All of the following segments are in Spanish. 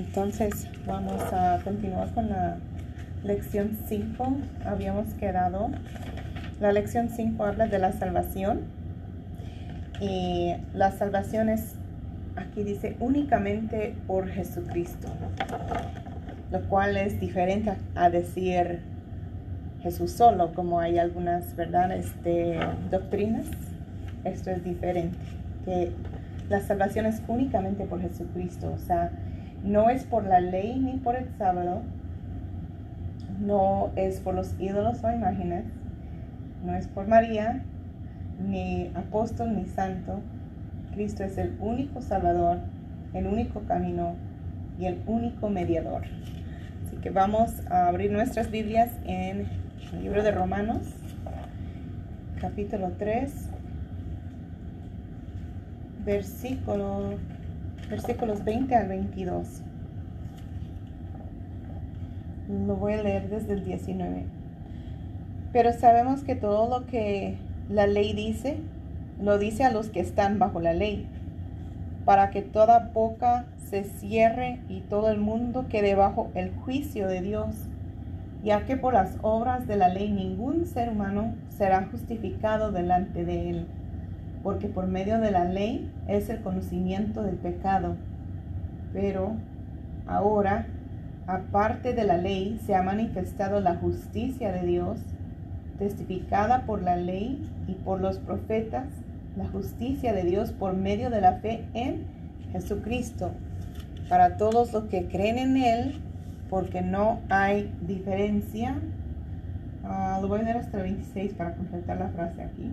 Entonces vamos a continuar con la lección 5. Habíamos quedado. La lección 5 habla de la salvación. Y la salvación es, aquí dice, únicamente por Jesucristo. Lo cual es diferente a decir Jesús solo, como hay algunas, de doctrinas. Esto es diferente. Que la salvación es únicamente por Jesucristo. O sea, no es por la ley ni por el sábado, no es por los ídolos o imágenes, no es por María, ni apóstol ni santo. Cristo es el único Salvador, el único camino y el único mediador. Así que vamos a abrir nuestras Biblias en el libro de Romanos, capítulo 3, versículo versículos 20 al 22. Lo voy a leer desde el 19. Pero sabemos que todo lo que la ley dice, lo dice a los que están bajo la ley, para que toda boca se cierre y todo el mundo quede bajo el juicio de Dios, ya que por las obras de la ley ningún ser humano será justificado delante de él porque por medio de la ley es el conocimiento del pecado. Pero ahora, aparte de la ley, se ha manifestado la justicia de Dios, testificada por la ley y por los profetas, la justicia de Dios por medio de la fe en Jesucristo, para todos los que creen en Él, porque no hay diferencia. Ah, lo voy a leer hasta el 26 para completar la frase aquí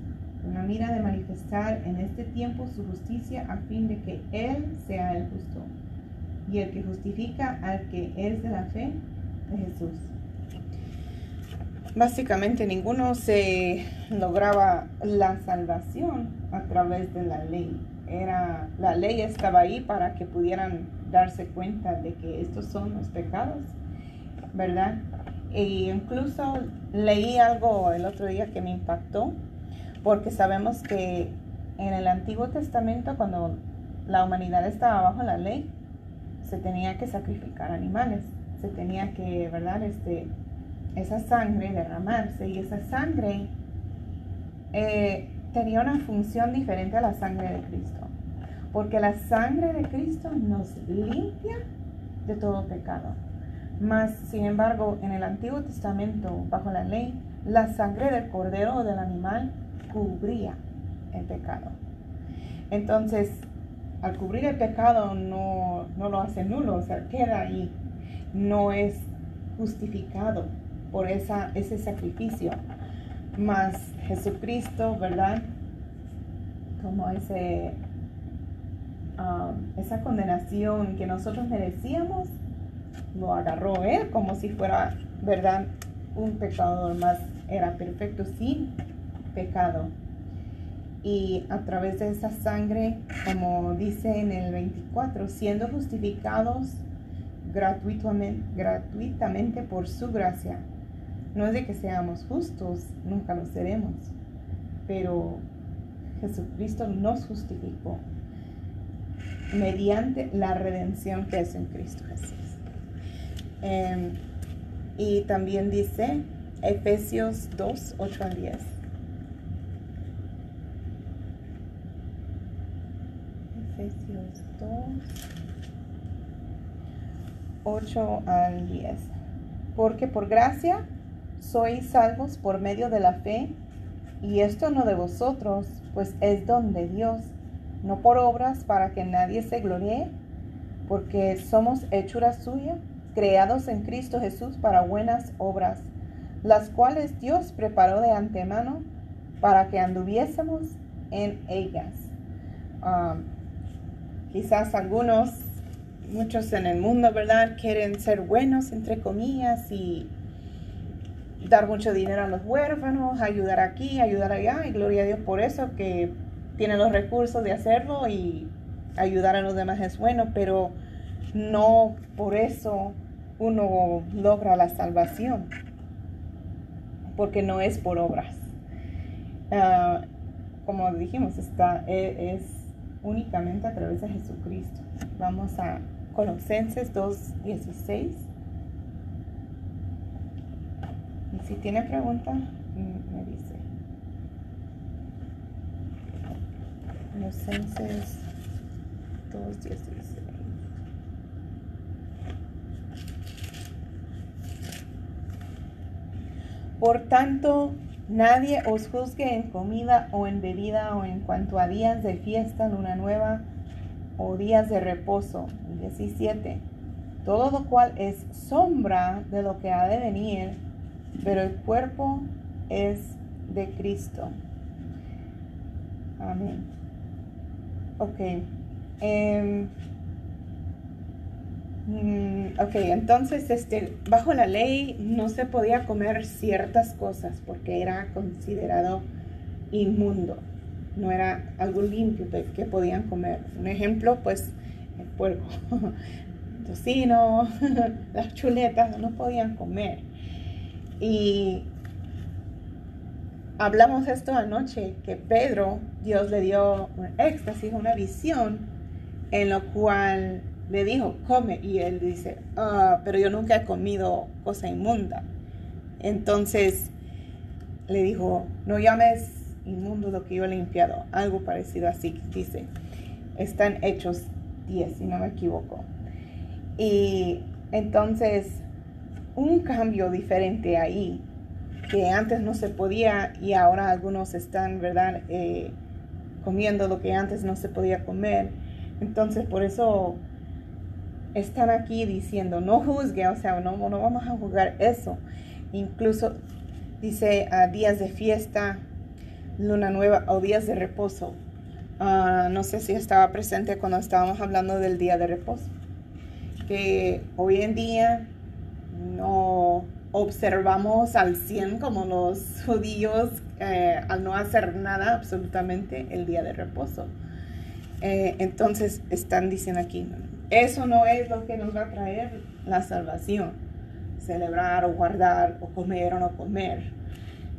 una mira de manifestar en este tiempo su justicia a fin de que Él sea el justo y el que justifica al que es de la fe de Jesús. Básicamente ninguno se lograba la salvación a través de la ley. Era, la ley estaba ahí para que pudieran darse cuenta de que estos son los pecados, ¿verdad? E incluso leí algo el otro día que me impactó porque sabemos que en el Antiguo Testamento, cuando la humanidad estaba bajo la ley, se tenía que sacrificar animales, se tenía que, ¿verdad? Este, esa sangre derramarse y esa sangre eh, tenía una función diferente a la sangre de Cristo, porque la sangre de Cristo nos limpia de todo pecado. Mas, sin embargo, en el Antiguo Testamento, bajo la ley, la sangre del cordero o del animal cubría el pecado. Entonces, al cubrir el pecado no, lo hace nulo, o sea, queda ahí. No es justificado por esa, ese sacrificio. Mas Jesucristo, ¿verdad? Como ese, um, esa condenación que nosotros merecíamos, lo agarró Él como si fuera, ¿verdad? Un pecador más. Era perfecto sin pecado. Y a través de esa sangre, como dice en el 24, siendo justificados gratuitamente, gratuitamente por su gracia. No es de que seamos justos, nunca lo seremos, pero Jesucristo nos justificó mediante la redención que es en Cristo Jesús. Em, y también dice Efesios 2, 8 al 10. 8 al 10. Porque por gracia sois salvos por medio de la fe, y esto no de vosotros, pues es don de Dios, no por obras para que nadie se gloríe, porque somos hechura suya, creados en Cristo Jesús para buenas obras, las cuales Dios preparó de antemano para que anduviésemos en ellas. Um, quizás algunos muchos en el mundo, ¿verdad? Quieren ser buenos, entre comillas, y dar mucho dinero a los huérfanos, ayudar aquí, ayudar allá, y gloria a Dios por eso, que tienen los recursos de hacerlo y ayudar a los demás es bueno, pero no por eso uno logra la salvación, porque no es por obras. Ah, como dijimos, está, e, es, únicamente a través de Jesucristo. Vamos a Colosenses 2.16. Y si tiene pregunta, me dice. Colosenses 2.16. Por tanto, nadie os juzgue en comida o en bebida o en cuanto a días de fiesta, luna nueva o días de reposo. 17. Todo lo cual es sombra de lo que ha de venir, pero el cuerpo es de Cristo. Amén. Ok. Em, Mm, ok, entonces este, bajo la ley no se podía comer ciertas cosas porque era considerado inmundo, no era algo limpio que podían comer. Un ejemplo, pues el puerco, el tocino, las chuletas no podían comer. Y hablamos esto anoche, que Pedro, Dios le dio un éxtasis, una visión, en lo cual le dijo, come, y él dice, ah, pero yo nunca he comido cosa inmunda. Entonces le dijo, no llames inmundo lo que yo he limpiado, algo parecido así, dice. Están hechos 10, si no me equivoco. Y entonces, un cambio diferente ahí, que antes no se podía y ahora algunos están, ¿verdad?, eh, comiendo lo que antes no se podía comer. Entonces, por eso están aquí diciendo, no juzgue, o sea, no, no vamos a juzgar eso. Incluso dice a días de fiesta, luna nueva o días de reposo. Ah, no sé si estaba presente cuando estábamos hablando del día de reposo. Que hoy en día no observamos al 100 como los judíos eh, al no hacer nada absolutamente el día de reposo. Eh, entonces están diciendo aquí, eso no es lo que nos va a traer la salvación. Celebrar o guardar o comer o no comer.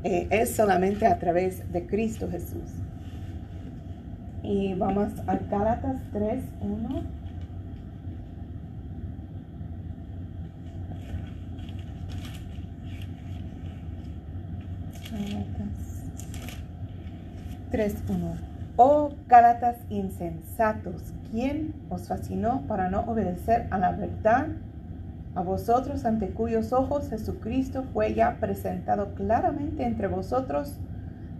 Eh, es solamente a través de Cristo Jesús. Y vamos a Gálatas 3, 1. Gálatas 3, 1. Oh Gálatas insensatos, ¿quién os fascinó para no obedecer a la verdad? A vosotros ante cuyos ojos Jesucristo fue ya presentado claramente entre vosotros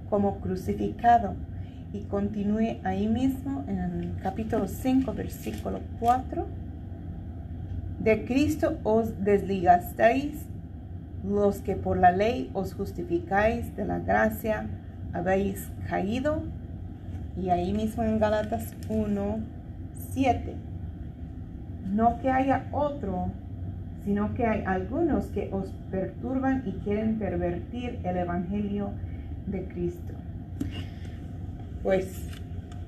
como crucificado. Y continúe ahí mismo en el capítulo 5, versículo 4. De Cristo os desligasteis los que por la ley os justificáis de la gracia, habéis caído y ahí mismo en Galatas 1, 7. No que haya otro, sino que hay algunos que os perturban y quieren pervertir el Evangelio de Cristo. Pues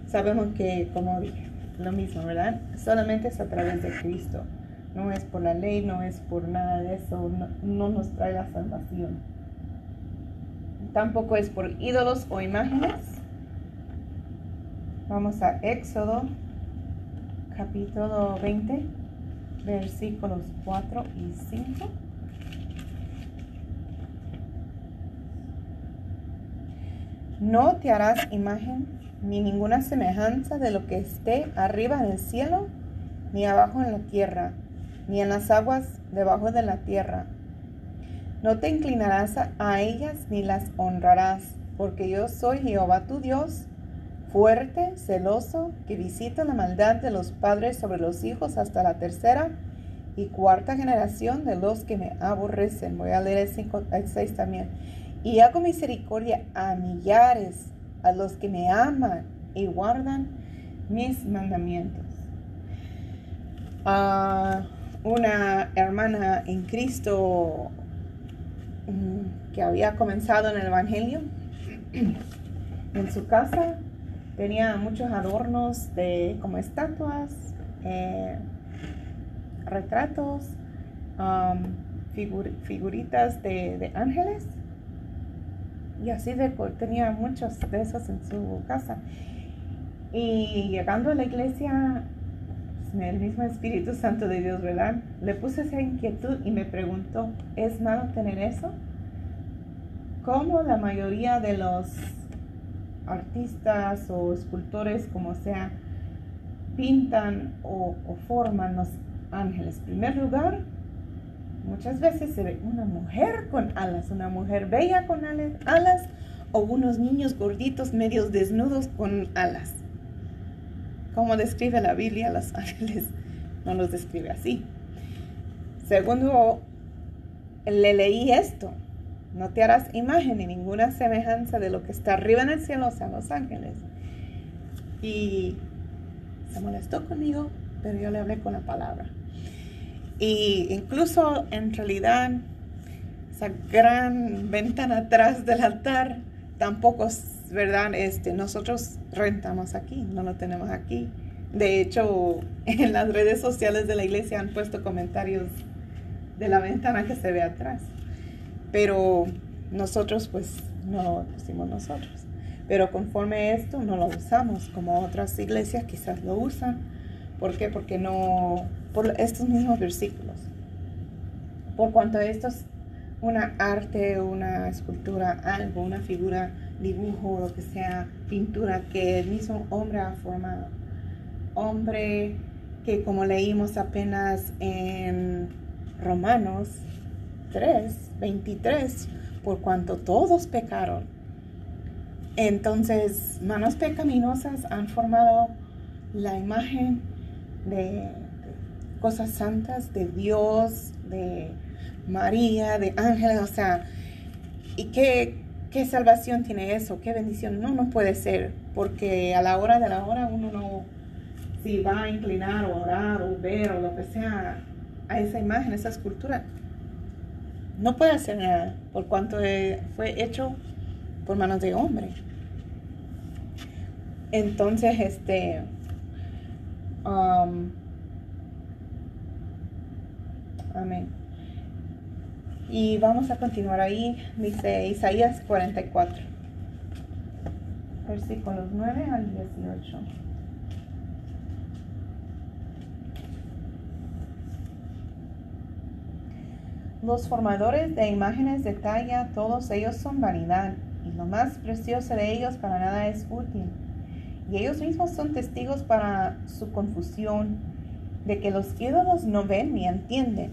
sabemos que, como dije, lo mismo, ¿verdad? Solamente es a través de Cristo. No es por la ley, no es por nada de eso, no, no nos trae la salvación. Tampoco es por ídolos o imágenes Vamos a Éxodo, capítulo 20, versículos 4 y 5. No te harás imagen ni ninguna semejanza de lo que esté arriba en el cielo, ni abajo en la tierra, ni en las aguas debajo de la tierra. No te inclinarás a ellas ni las honrarás, porque yo soy Jehová tu Dios, fuerte, celoso, que visita la maldad de los padres sobre los hijos hasta la tercera y cuarta generación de los que me aborrecen. Voy a leer el, 5, 6 también. Y hago misericordia a millares, a los que me aman y guardan mis mandamientos. a una hermana en Cristo mm, que había comenzado en el Evangelio en su casa. Tenía muchos adornos de como estatuas, eh, retratos, um, figuritas de, ángeles. Y así de, tenía muchos de esos en su casa. Y llegando a la iglesia, el mismo Espíritu Santo de Dios, ¿verdad? Le puse esa inquietud y me preguntó, ¿es malo tener eso? Como la mayoría de los artistas o escultores, como sea, pintan o, forman los ángeles? En primer lugar, muchas veces se ve una mujer con alas, una mujer bella con alas o unos niños gorditos, medios desnudos con alas. ¿Cómo describe la Biblia los ángeles? No los describe así. Segundo, le leí esto. No te harás imagen ni ninguna semejanza de lo que está arriba en el cielo, o sea, los ángeles. Y se molestó conmigo, pero yo le hablé con la palabra. Y incluso en realidad, esa gran ventana atrás del altar tampoco es verdad. Este, nosotros rentamos aquí, no lo tenemos aquí. De hecho, en las redes sociales de la iglesia han puesto comentarios de la ventana que se ve atrás. Pero nosotros pues no lo pusimos nosotros. Pero conforme esto no lo usamos como otras iglesias quizás lo usan. ¿Por qué? Porque no, por estos mismos versículos. Por cuanto esto es una arte, una escultura, algo, una figura, dibujo, lo que sea, pintura que el mismo hombre ha formado. Hombre que como leímos apenas en Romanos 3, 23, por cuanto todos pecaron. Entonces, manos pecaminosas han formado la imagen de cosas santas, de Dios, de María, de ángeles, o sea, ¿y qué, qué salvación tiene eso? ¿Qué bendición? No, no puede ser, porque a la hora de la hora uno no, si va a inclinar o orar o ver o lo que sea a esa imagen, esa escultura, no puede hacer nada, por cuanto fue hecho por manos de hombre. Entonces, este, um, amén. Y vamos a continuar ahí, dice Isaías 44, versículos 9 al 18. Los formadores de imágenes de talla, todos ellos son vanidad, y lo más precioso de ellos para nada es útil. Y ellos mismos son testigos para su confusión, de que los ídolos no ven ni entienden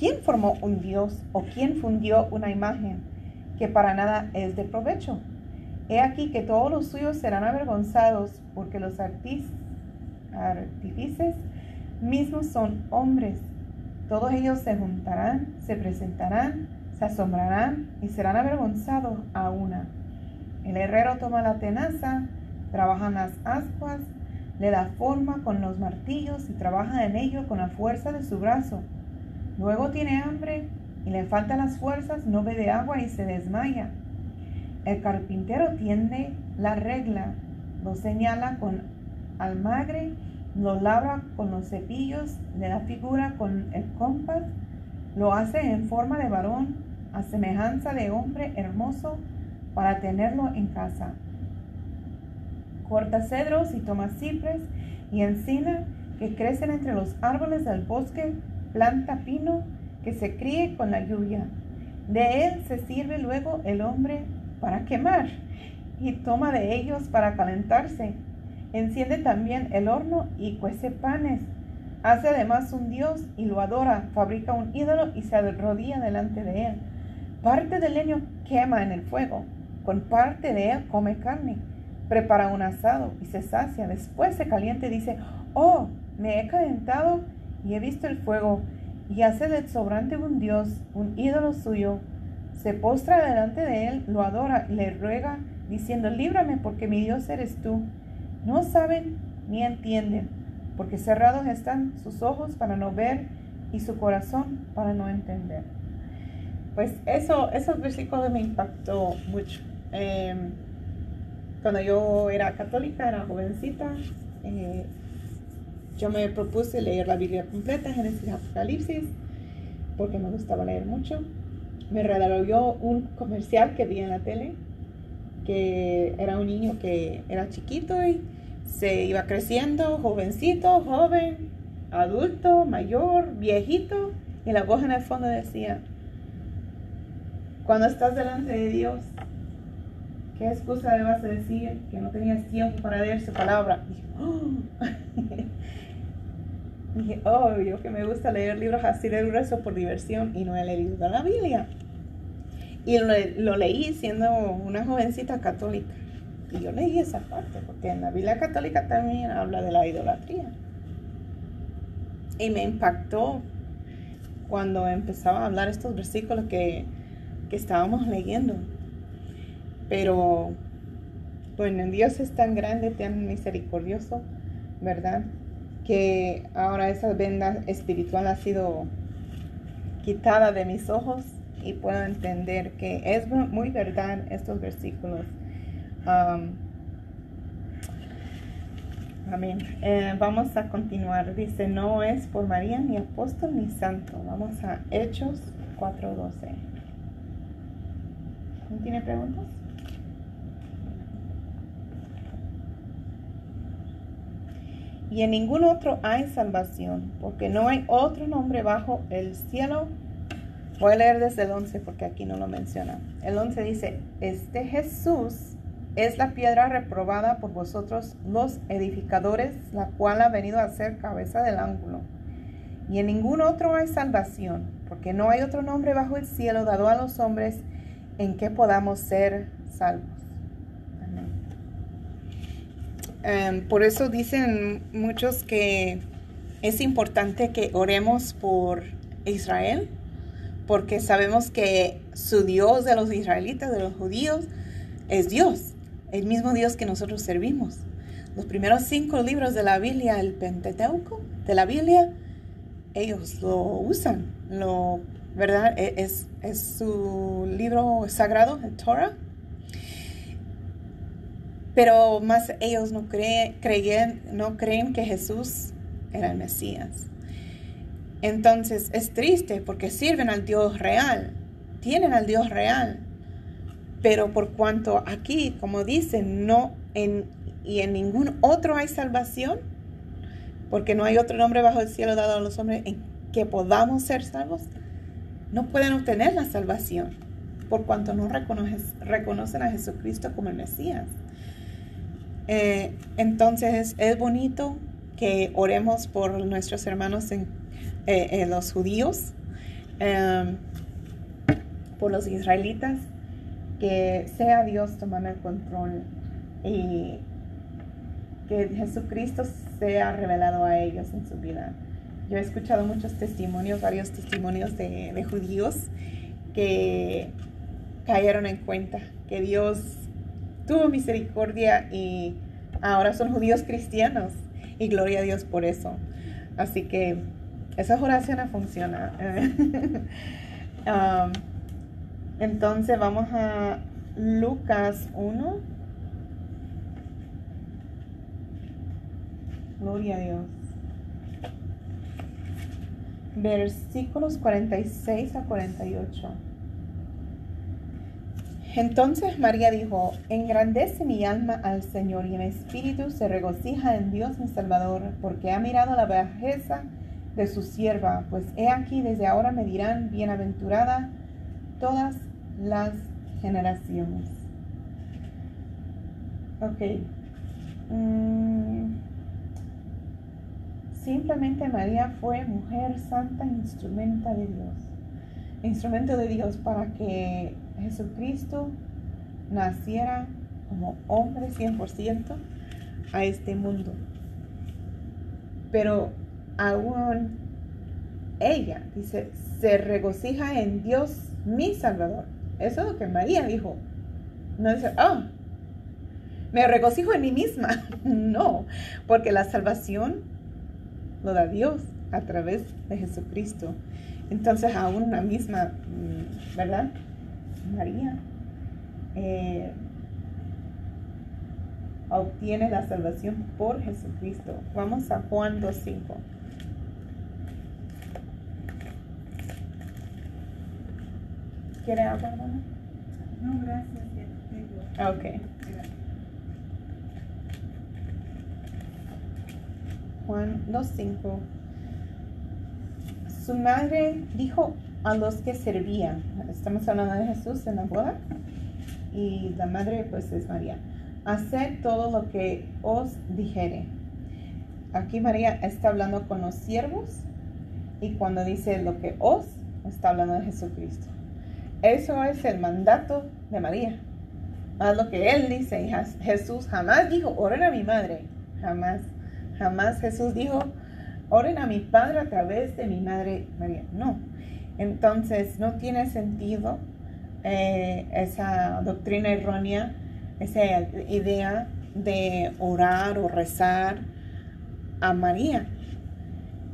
¿Quién formó un Dios o quién fundió una imagen que para nada es de provecho? He aquí que todos los suyos serán avergonzados porque los artífices mismos son hombres. Todos ellos se juntarán, se presentarán, se asombrarán y serán avergonzados a una. El herrero toma la tenaza, trabaja en las ascuas, le da forma con los martillos y trabaja en ello con la fuerza de su brazo Luego tiene hambre y le faltan las fuerzas, no bebe agua y se desmaya. El carpintero tiende la regla, lo señala con almagre, lo labra con los cepillos, le da figura con el compás, lo hace en forma de varón, a semejanza de hombre hermoso, para tenerlo en casa. Corta cedros y toma cipres y encina que crecen entre los árboles del bosque planta pino que se críe con la lluvia. De él se sirve luego el hombre para quemar y toma de ellos para calentarse. Enciende también el horno y cuece panes. Hace además un dios y lo adora, fabrica un ídolo y se arrodilla delante de él. Parte del leño quema en el fuego, con parte de él come carne. Prepara un asado y se sacia. Después se caliente y dice, oh, me he calentado y he visto el fuego, y hace del sobrante un dios, un ídolo suyo, se postra delante de él, lo adora y le ruega, diciendo, líbrame porque mi Dios eres tú. No saben ni entienden, porque cerrados están sus ojos para no ver y su corazón para no entender. Pues eso, esos versículos me impactó mucho. Em, cuando yo era católica, era jovencita, eh, yo me propuse leer la Biblia completa, Génesis Apocalipsis, porque me gustaba leer mucho. Me regaló un comercial que vi en la tele, que era un niño que era chiquito y se iba creciendo, jovencito, joven, adulto, mayor, viejito, y la voz en el fondo decía, cuando estás delante de Dios, ¿qué excusa le decir que no tenías tiempo para leer su palabra? Dije, oh, yo que me gusta leer libros así de grueso por diversión y no he leído la Biblia. Y lo, leí siendo una jovencita católica. Y yo leí esa parte, porque en la Biblia católica también habla de la idolatría. Y me impactó cuando empezaba a hablar estos versículos que, que estábamos leyendo. Pero, bueno, Dios es tan grande, tan misericordioso, ¿verdad? que ahora esa venda espiritual ha sido quitada de mis ojos y puedo entender que es muy verdad estos versículos. amén. Eh, vamos a continuar. Dice, no es por María ni apóstol ni santo. Vamos a Hechos 4.12. ¿No tiene preguntas? y en ningún otro hay salvación, porque no hay otro nombre bajo el cielo. Voy a leer desde el 11 porque aquí no lo menciona. El 11 dice, este Jesús es la piedra reprobada por vosotros los edificadores, la cual ha venido a ser cabeza del ángulo. Y en ningún otro hay salvación, porque no hay otro nombre bajo el cielo dado a los hombres en que podamos ser salvos. Em, por eso dicen muchos que es importante que oremos por Israel, porque sabemos que su Dios de los israelitas, de los judíos, es Dios, el mismo Dios que nosotros servimos. Los primeros cinco libros de la Biblia, el Pentateuco de la Biblia, ellos lo usan, lo, ¿verdad? E, es, es su libro sagrado, el Torah pero más ellos no no creen que Jesús era el Mesías. Entonces es triste porque sirven al Dios real, tienen al Dios real, pero por cuanto aquí, como dicen, no en, y en ningún otro hay salvación, porque no hay otro nombre bajo el cielo dado a los hombres en que podamos ser salvos, no pueden obtener la salvación, por cuanto no reconocen a Jesucristo como el Mesías. Eh, entonces es bonito que oremos por nuestros hermanos en, eh, los judíos, em, por los israelitas, que sea Dios tomando el control y que Jesucristo sea revelado a ellos en su vida. Yo he escuchado muchos testimonios, varios testimonios de, de judíos que cayeron en cuenta que Dios tuvo misericordia y ahora son judíos cristianos. Y gloria a Dios por eso. Así que esas oraciones funcionan. Um, entonces vamos a Lucas 1. Gloria a Dios. Versículos 46 a 48. Entonces María dijo, engrandece mi alma al Señor y mi espíritu se regocija en Dios mi Salvador, porque ha mirado la bajeza su sierva, pues he aquí desde ahora me dirán bienaventurada todas las generaciones. Ok. Mm. Simplemente María fue mujer santa, instrumento de Dios. Instrumento de Dios para que Jesucristo naciera como hombre 100% a este mundo. Pero aún ella, dice, se regocija en Dios mi Salvador. Eso es lo que María dijo. No dice, ah, me regocijo en mí misma. no, porque la salvación lo da Dios a través de Jesucristo. Entonces aún la misma, mm, ¿verdad? María eh, obtiene la salvación por Jesucristo. Vamos a Juan 2.5. ¿Quiere hablar, No, gracias. Ok. Juan 2.5. Su madre dijo a los que servían, estamos hablando de Jesús en la boda, y la madre pues es María, haced todo lo que os dijere. Aquí María está hablando con los siervos y cuando dice lo que os, está hablando de Jesucristo. Eso es el mandato de María. Haz lo que él dice. Jesús jamás dijo, oren a mi madre. Jamás, jamás Jesús dijo, oren a mi Padre a través de mi Madre María. No. Entonces no tiene sentido eh, esa doctrina errónea, esa idea de orar o rezar a María.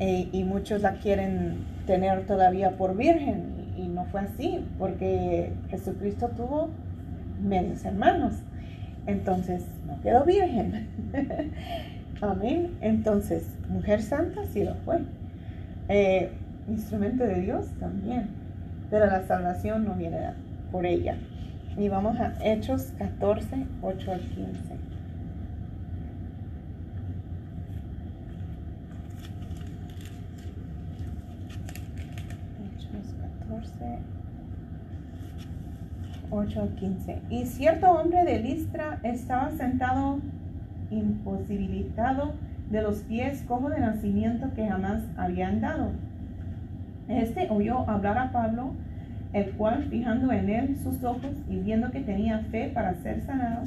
Eh, y muchos la quieren tener todavía por virgen. Fue así, porque Jesucristo tuvo medios hermanos. Entonces no quedó virgen. Amén. Entonces, mujer santa sí lo fue. Eh, instrumento de Dios también. Pero la salvación no viene por ella. Y vamos a Hechos 14, 8 al 15. Hechos 14, 8 al 15. Y cierto hombre de Listra estaba sentado imposibilitado de los pies, cojo de nacimiento que jamás había andado. Este oyó hablar a Pablo, el cual, fijando en él sus ojos y viendo que tenía fe para ser sanado,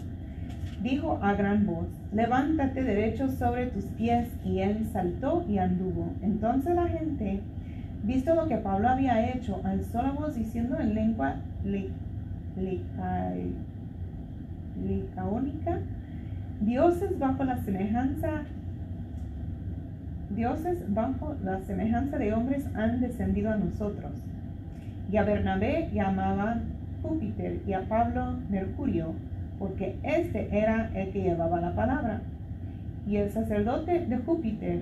dijo a gran voz, levántate derecho sobre tus pies, y él saltó y anduvo. Entonces la gente, visto lo que Pablo había hecho, alzó la voz diciendo en lengua licaónica, dioses bajo la semejanza dioses bajo la semejanza de hombres han descendido a nosotros. Y a Bernabé llamaban Júpiter y a Pablo Mercurio, porque este era el que llevaba la palabra. Y el sacerdote de Júpiter,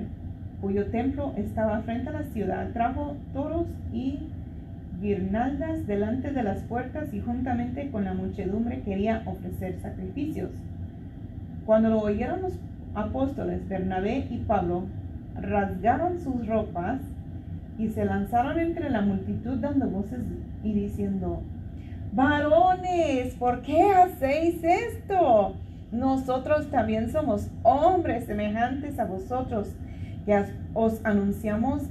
cuyo templo estaba frente a la ciudad, trajo toros y guirnaldas delante de las puertas y juntamente con la muchedumbre quería ofrecer sacrificios. Cuando lo oyeron los apóstoles Bernabé y Pablo, rasgaron sus ropas y se lanzaron entre la multitud dando voces y diciendo, varones, ¿por qué hacéis esto? Nosotros también somos hombres semejantes a vosotros, que os anunciamos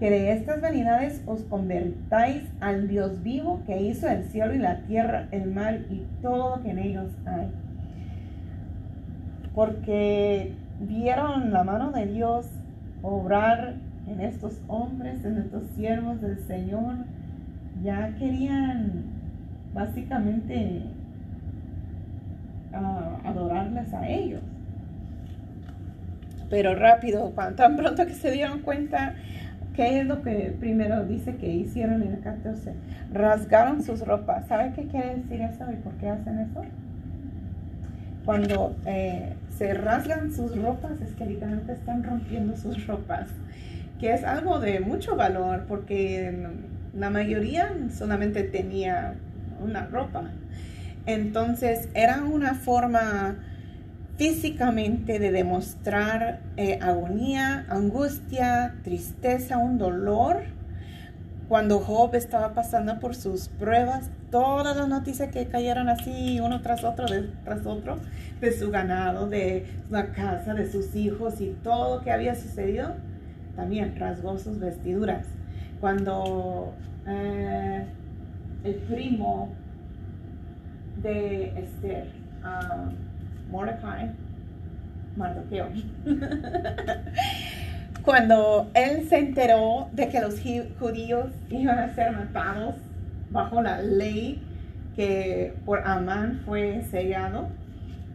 que de estas vanidades os convertáis al Dios vivo que hizo el cielo y la tierra, el mar y todo lo que en ellos hay. Porque vieron la mano de Dios obrar en estos hombres, en estos siervos del Señor, ya querían básicamente ah, adorarles a ellos. Pero rápido, tan pronto que se dieron cuenta, ¿qué es lo que primero dice que hicieron en el 14? Rasgaron sus ropas. ¿Sabe qué quiere decir eso y por qué hacen eso? Cuando eh, se rasgan sus ropas, es que literalmente están rompiendo sus ropas, que es algo de mucho valor porque la mayoría solamente tenía una ropa. Entonces era una forma físicamente de demostrar eh, agonía, angustia, tristeza, un dolor. Cuando Job estaba pasando por sus pruebas, todas las noticias que cayeron así uno tras otro, tras otro, de su ganado, de la casa, de sus hijos y todo lo que había sucedido, también rasgó sus vestiduras. Cuando eh, el primo de Esther, uh, Mordecai, Mardoqueo, cuando él se enteró de que los judíos iban a ser matados bajo la ley que por Amán fue sellado,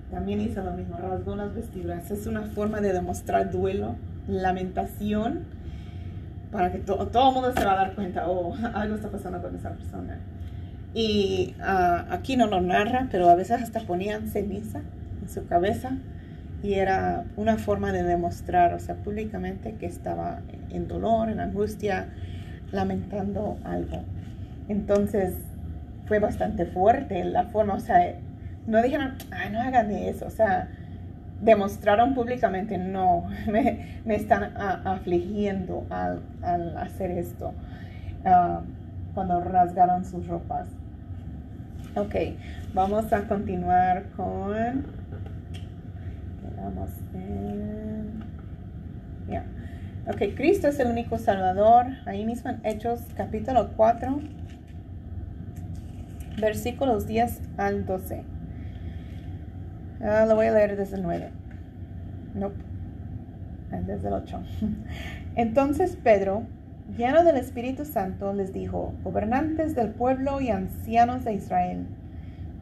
también hizo lo mismo, rasgó las vestiduras. Es una forma de demostrar duelo lamentación para que todo el mundo se va a dar cuenta, oh, algo está pasando con esa persona. Y ah, aquí no lo narra, pero a veces hasta ponían ceniza en su cabeza y era una forma de demostrar, o sea, públicamente que estaba en dolor, en angustia, lamentando algo. Entonces fue bastante fuerte la forma, o sea, no dijeron, ah, no hagan eso, o sea, demostraron públicamente, no, me, están afligiendo al, hacer esto, ah, cuando rasgaron sus ropas. Ok, vamos a continuar con, vamos en, ya. Ok, Cristo es el único Salvador. Ahí mismo en Hechos capítulo 4, versículos 10 al 12. Ah, lo voy a leer desde el 9. No, nope. desde el 8. Entonces Pedro, lleno del Espíritu Santo, les dijo, gobernantes del pueblo y ancianos de Israel,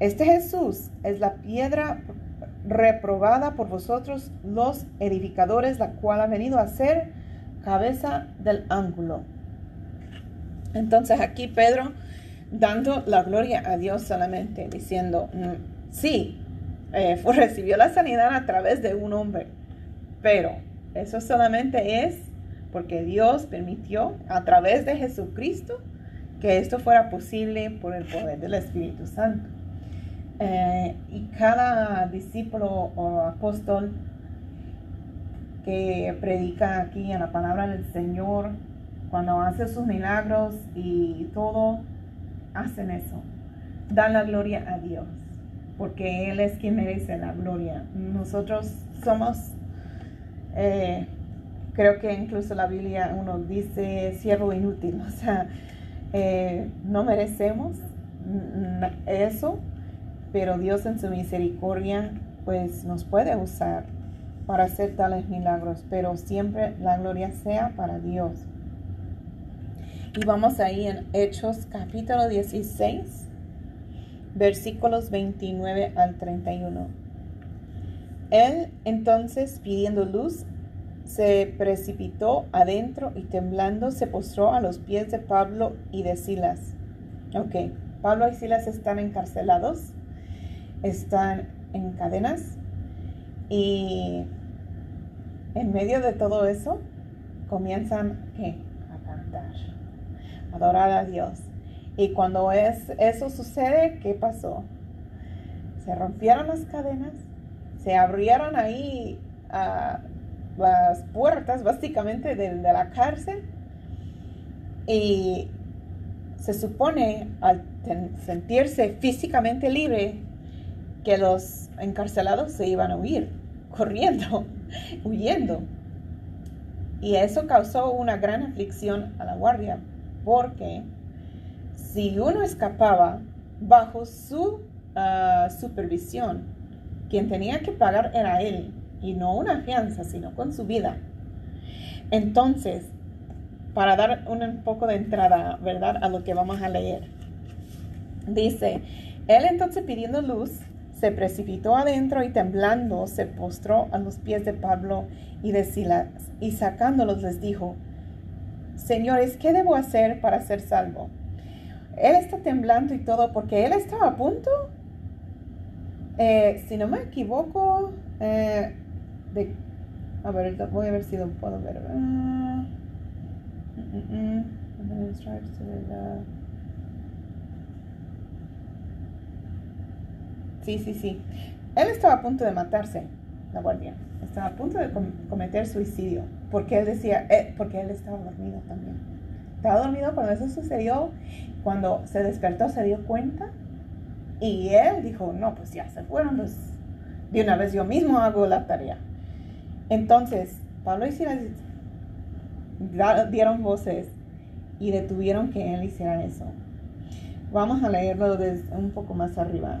Este Jesús es la piedra reprobada por vosotros los edificadores, la cual ha venido a ser cabeza del ángulo. Entonces aquí Pedro dando la gloria a Dios solamente, diciendo, mm, sí, eh, recibió la sanidad a través de un hombre, pero eso solamente es porque Dios permitió a través de Jesucristo que esto fuera posible por el poder del Espíritu Santo. Eh, y cada discípulo o apóstol que predica aquí en la palabra del Señor, cuando hace sus milagros y todo, hacen eso. Dan la gloria a Dios, porque Él es quien merece la gloria. Nosotros somos, eh, creo que incluso la Biblia uno dice siervo inútil, o sea, eh, no merecemos eso, pero Dios en su misericordia pues nos puede usar para hacer tales milagros, pero siempre la gloria sea para Dios. Y vamos ahí en Hechos capítulo 16, versículos 29 al 31. Él entonces, pidiendo luz, se precipitó adentro y temblando se postró a los pies de Pablo y de Silas. Ok, Pablo y Silas están encarcelados, están en cadenas y en medio de todo eso comienzan a cantar, adorar a Dios. Y cuando es, eso sucede, ¿qué pasó? Se rompieron las cadenas, se abrieron ahí ah, las puertas básicamente de la cárcel y se supone al sentirse físicamente libre que los encarcelados se iban a huir, corriendo, huyendo. Y eso causó una gran aflicción a la guardia, porque si uno escapaba bajo su ah, supervisión, quien tenía que pagar era él, y no una fianza, sino con su vida. Entonces, para dar un poco de entrada, ¿verdad?, a lo que vamos a leer. Dice, él entonces pidiendo luz, se precipitó adentro y temblando se postró a los pies de Pablo y de Silas y sacándolos les dijo, Señores, ¿qué debo hacer para ser salvo? Él está temblando y todo porque él estaba a punto, eh, si no me equivoco, eh, de, a ver, voy a ver si lo puedo ver. Uh, Sí, sí, sí. Él estaba a punto de matarse, la guardia. Estaba a punto de cometer suicidio. Porque él decía, eh, porque él estaba dormido también. Estaba dormido cuando eso sucedió. Cuando se despertó se dio cuenta. Y él dijo, no, pues ya se fueron. Pues de una vez yo mismo hago la tarea. Entonces, Pablo y Silas dieron voces y detuvieron que él hiciera eso. Vamos a leerlo desde un poco más arriba.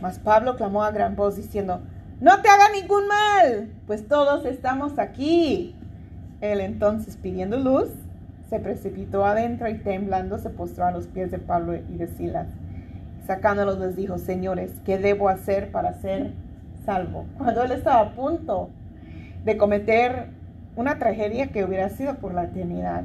Mas Pablo clamó a gran voz diciendo, no te haga ningún mal, pues todos estamos aquí. Él entonces, pidiendo luz, se precipitó adentro y temblando se postró a los pies de Pablo y de Silas. Sacándolos les dijo, señores, ¿qué debo hacer para ser salvo? Cuando él estaba a punto de cometer una tragedia que hubiera sido por la eternidad,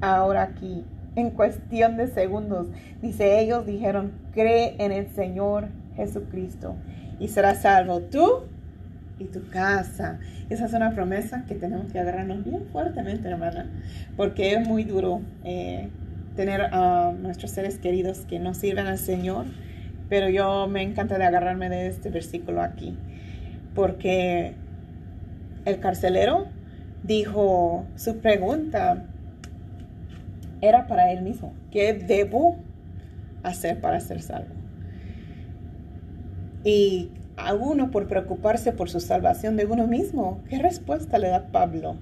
ahora aquí, en cuestión de segundos, dice, ellos dijeron, cree en el Señor Jesucristo y serás salvo tú y tu casa. Esa es una promesa que tenemos que agarrarnos bien fuertemente, hermana, porque es muy duro eh, tener a nuestros seres queridos que no sirven al Señor, pero yo me encanta de agarrarme de este versículo aquí, porque el carcelero dijo su pregunta era para él mismo, ¿qué debo hacer para ser salvo? Y a uno por preocuparse por su salvación de uno mismo. ¿Qué respuesta le da Pablo?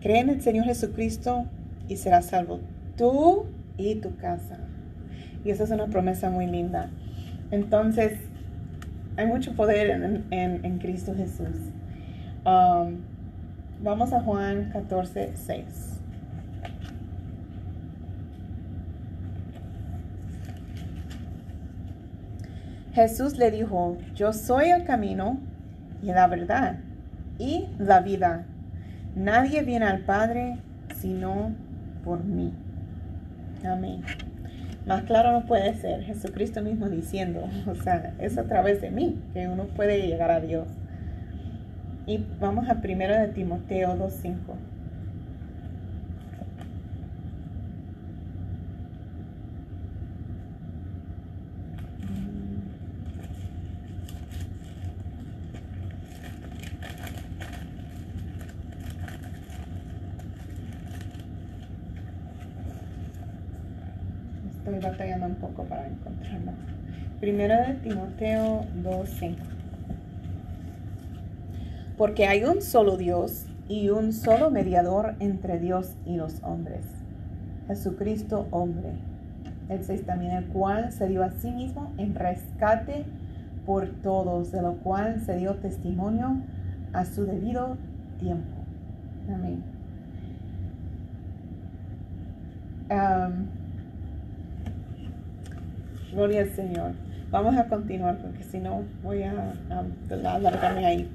Cree en el Señor Jesucristo y serás salvo tú y tu casa. Y esa es una promesa muy linda. Entonces, hay mucho poder en, Cristo Jesús. Um, vamos a Juan 14, 6. Jesús le dijo, yo soy el camino y la verdad y la vida. Nadie viene al Padre sino por mí. Amén. Más claro no puede ser. Jesucristo mismo diciendo, o sea, es a través de mí que uno puede llegar a Dios. Y vamos a primero de Timoteo 2.5. estoy batallando poco para encontrarlo. Primero de Timoteo 2.5. Porque hay un solo Dios y un solo mediador entre Dios y los hombres. Jesucristo hombre. El 6 también, el cual se dio a sí mismo en rescate por todos, de lo cual se dio testimonio a su debido tiempo. Amén. Gloria al Señor. Vamos a continuar porque si no voy a, alargarme ahí.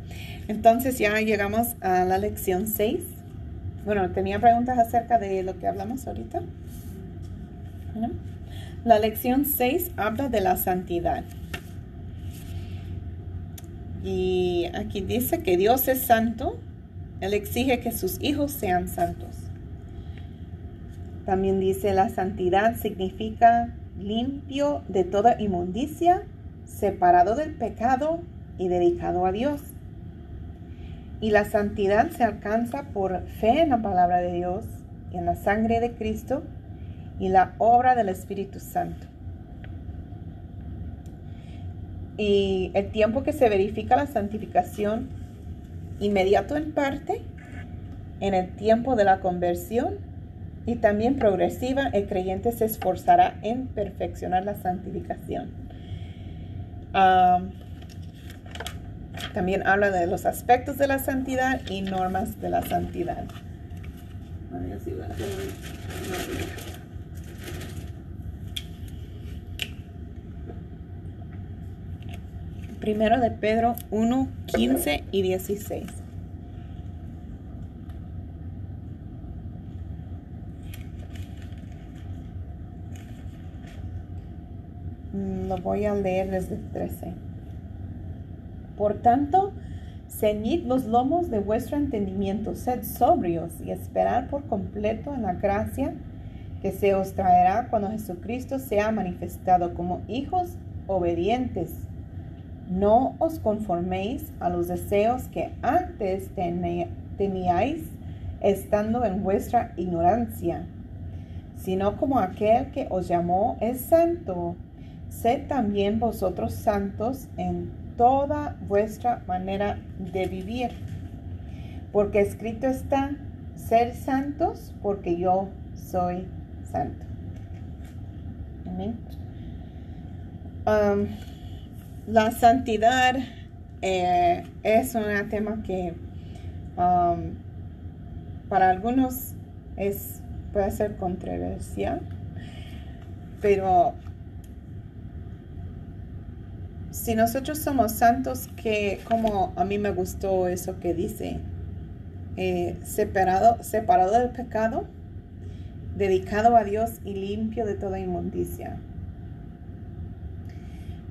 Entonces ya llegamos a la lección 6. Bueno, tenía preguntas acerca de lo que hablamos ahorita. La lección 6 habla de la santidad. Y aquí dice que Dios es santo. Él exige que sus hijos sean santos. También dice la santidad significa limpio de toda inmundicia, separado del pecado y dedicado a Dios. Y la santidad se alcanza por fe en la palabra de Dios y en la sangre de Cristo y la obra del Espíritu Santo. Y el tiempo que se verifica la santificación, inmediato en parte, en el tiempo de la conversión y también progresiva, el creyente se esforzará en perfeccionar la santificación. también habla de los aspectos de la santidad y normas de la santidad. Primero de Pedro 1, 15 y 16. Lo voy a leer desde 13. Por tanto, ceñid los lomos de vuestro entendimiento, sed sobrios y esperad por completo en la gracia que se os traerá cuando Jesucristo sea manifestado como hijos obedientes. No os conforméis a los deseos que antes teníais estando en vuestra ignorancia, sino como aquel que os llamó es santo. Sed también vosotros santos en toda vuestra manera de vivir. Porque escrito está, ser santos porque yo soy santo. Amén. La santidad eh, es un tema que para algunos es, puede ser controversial, pero si nosotros somos santos, que como a mí me gustó eso que dice, eh, separado, separado del pecado, dedicado a Dios y limpio de toda inmundicia.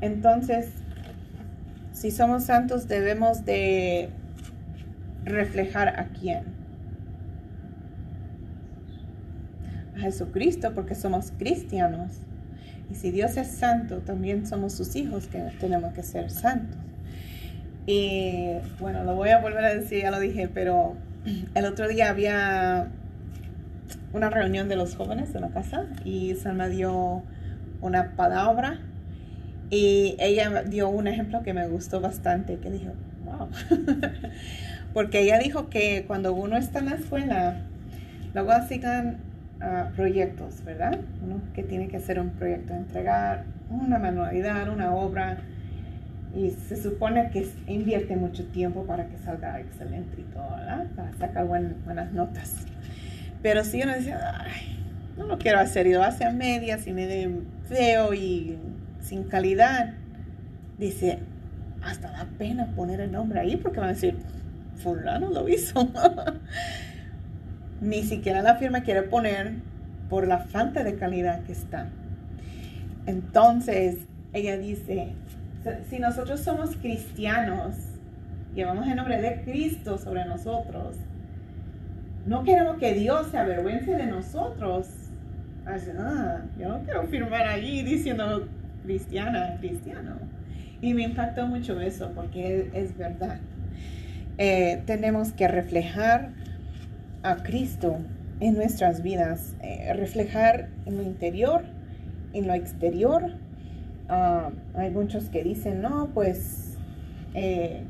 Entonces, si somos santos debemos de reflejar a quién. A Jesucristo porque somos cristianos. Y si Dios es santo, también somos sus hijos que tenemos que ser santos. Y bueno, lo voy a volver a decir, ya lo dije, pero el otro día había una reunión de los jóvenes en la casa y me dio una palabra y ella dio un ejemplo que me gustó bastante, que dijo, wow, porque ella dijo que cuando uno está en la escuela, luego asignan uh, proyectos, ¿verdad? Uno que tiene que hacer un proyecto, entregar una manualidad, una obra, y se supone que invierte mucho tiempo para que salga excelente y todo, ¿verdad? Para sacar buenas notas. Pero si uno dice, Ay, no lo quiero hacer, y lo hace a medias y feo y sin calidad, dice, hasta da pena poner el nombre ahí porque van a decir, fulano lo hizo. Ni siquiera la firma quiere poner por la falta de calidad que está. Entonces, ella dice, si nosotros somos cristianos, llevamos el nombre de Cristo sobre nosotros, no queremos que Dios se avergüence de nosotros. Ah, yo no quiero firmar allí diciendo cristiana, cristiano. Y me impactó mucho eso porque es, verdad. Eh, tenemos que reflejar a Cristo en nuestras vidas, eh, reflejar en lo interior, en lo exterior. Ah, hay muchos que dicen, no, pues eh,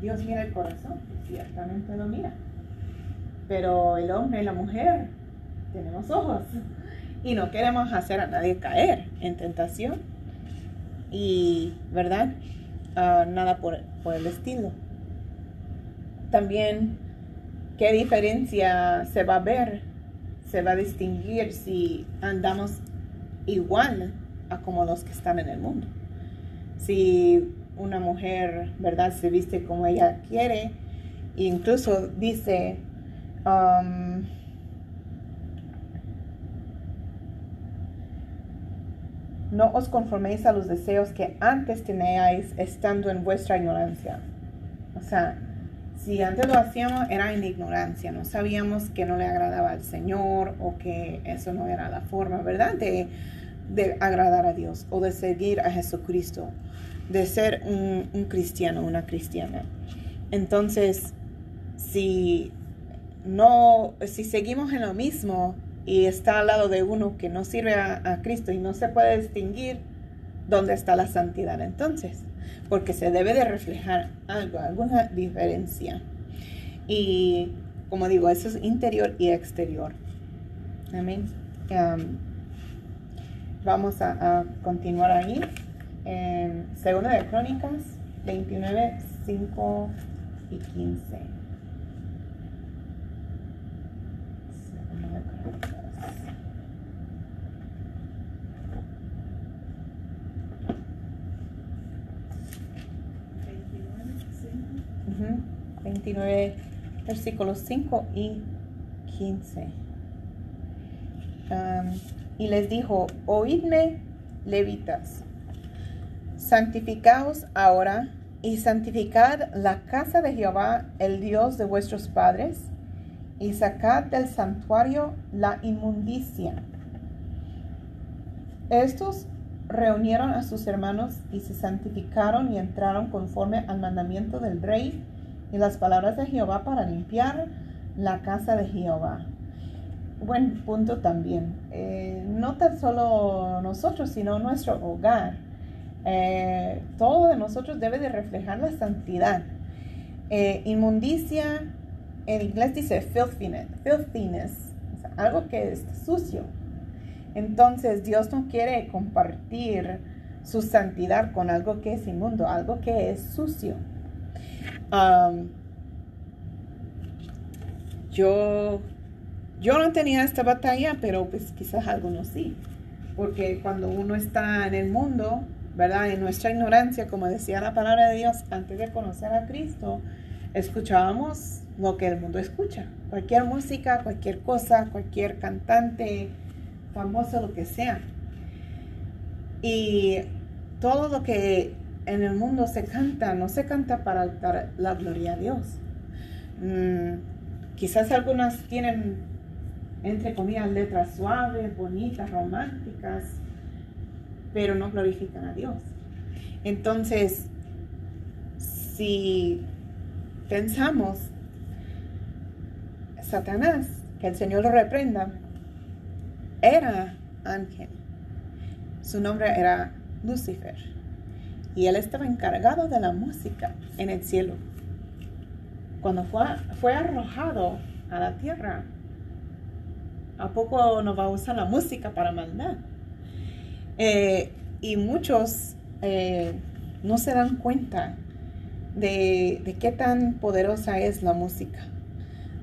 Dios mira el corazón, ciertamente lo mira pero el hombre y la mujer tenemos ojos y no queremos hacer a nadie caer en tentación y, ¿verdad? Ah, nada por, por el estilo. También, ¿qué diferencia se va a ver? Se va a distinguir si andamos igual a como los que están en el mundo. Si una mujer, ¿verdad? Se viste como ella quiere, incluso dice, Um, no os conforméis a los deseos que antes teníais estando en vuestra ignorancia. O sea, si antes lo hacíamos era en ignorancia, no sabíamos que no le agradaba al Señor o que eso no era la forma, ¿verdad? De, de agradar a Dios o de seguir a Jesucristo, de ser un, un cristiano, una cristiana. Entonces, si no, si seguimos en lo mismo y está al lado de uno que no sirve a, Cristo y no se puede distinguir, ¿dónde está la santidad entonces? Porque se debe de reflejar algo, alguna diferencia. Y como digo, eso es interior y exterior. Amén. vamos a, continuar ahí. En Segunda de Crónicas 29, 5 y 15. 29, versículos 5 y 15. y les dijo, oídme, levitas, santificaos ahora y santificad la casa de Jehová, el Dios de vuestros padres, y sacad del santuario la inmundicia. Estos reunieron a sus hermanos y se santificaron y entraron conforme al mandamiento del rey y las palabras de Jehová para limpiar la casa de Jehová. Buen punto también. Eh, no tan solo nosotros, sino nuestro hogar. Eh, todo de nosotros debe de reflejar la santidad. Eh, inmundicia, en inglés dice filthiness, filthiness algo que es sucio. Entonces Dios no quiere compartir su santidad con algo que es inmundo, algo que es sucio. Um, yo, yo no tenía esta batalla, pero pues quizás algunos sí. Porque cuando uno está en el mundo, ¿verdad? En nuestra ignorancia, como decía la palabra de Dios, antes de conocer a Cristo, escuchábamos lo que el mundo escucha. Cualquier música, cualquier cosa, cualquier cantante famoso, lo que sea. Y todo lo que en el mundo se canta, no se canta para dar la gloria a Dios. Mm, quizás algunas tienen, entre comillas, letras suaves, bonitas, románticas, pero no glorifican a Dios. Entonces, si pensamos, Satanás, que el Señor lo reprenda, era ángel. Su nombre era Lucifer. Y él estaba encargado de la música en el cielo. Cuando fue, fue arrojado a la tierra, ¿a poco no va a usar la música para maldad? Eh, y muchos eh, no se dan cuenta de, de qué tan poderosa es la música.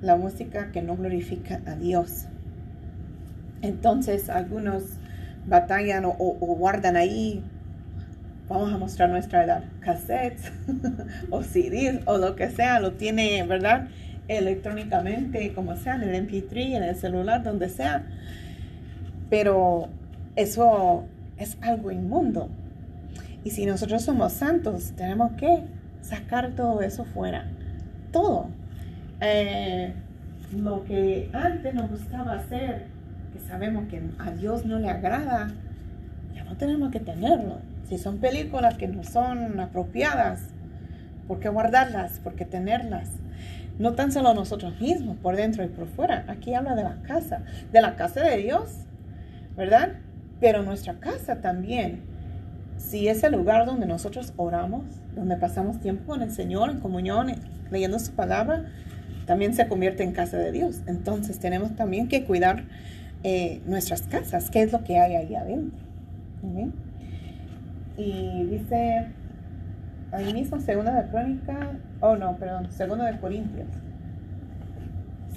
La música que no glorifica a Dios. Entonces algunos batallan o, guardan ahí, vamos a mostrar nuestra edad, cassettes o CDs o lo que sea, lo tiene, ¿verdad? Electrónicamente, como sea, en el MP3, en el celular, donde sea. Pero eso es algo inmundo. Y si nosotros somos santos, tenemos que sacar todo eso fuera. Todo. Eh, lo que antes nos gustaba hacer, que sabemos que a Dios no le agrada, ya no tenemos que tenerlo. Si son películas que no son apropiadas, ¿por qué guardarlas? ¿Por qué tenerlas? No tan solo nosotros mismos, por dentro y por fuera. Aquí habla de la casa, de la casa de Dios, ¿verdad? Pero nuestra casa también, si es el lugar donde nosotros oramos, donde pasamos tiempo con el Señor en comunión, leyendo su palabra, también se convierte en casa de Dios. Entonces tenemos también que cuidar eh, nuestras casas, qué es lo que hay ahí adentro. Y dice ahí mismo, segunda de Crónica, oh no, perdón, segunda de Corintios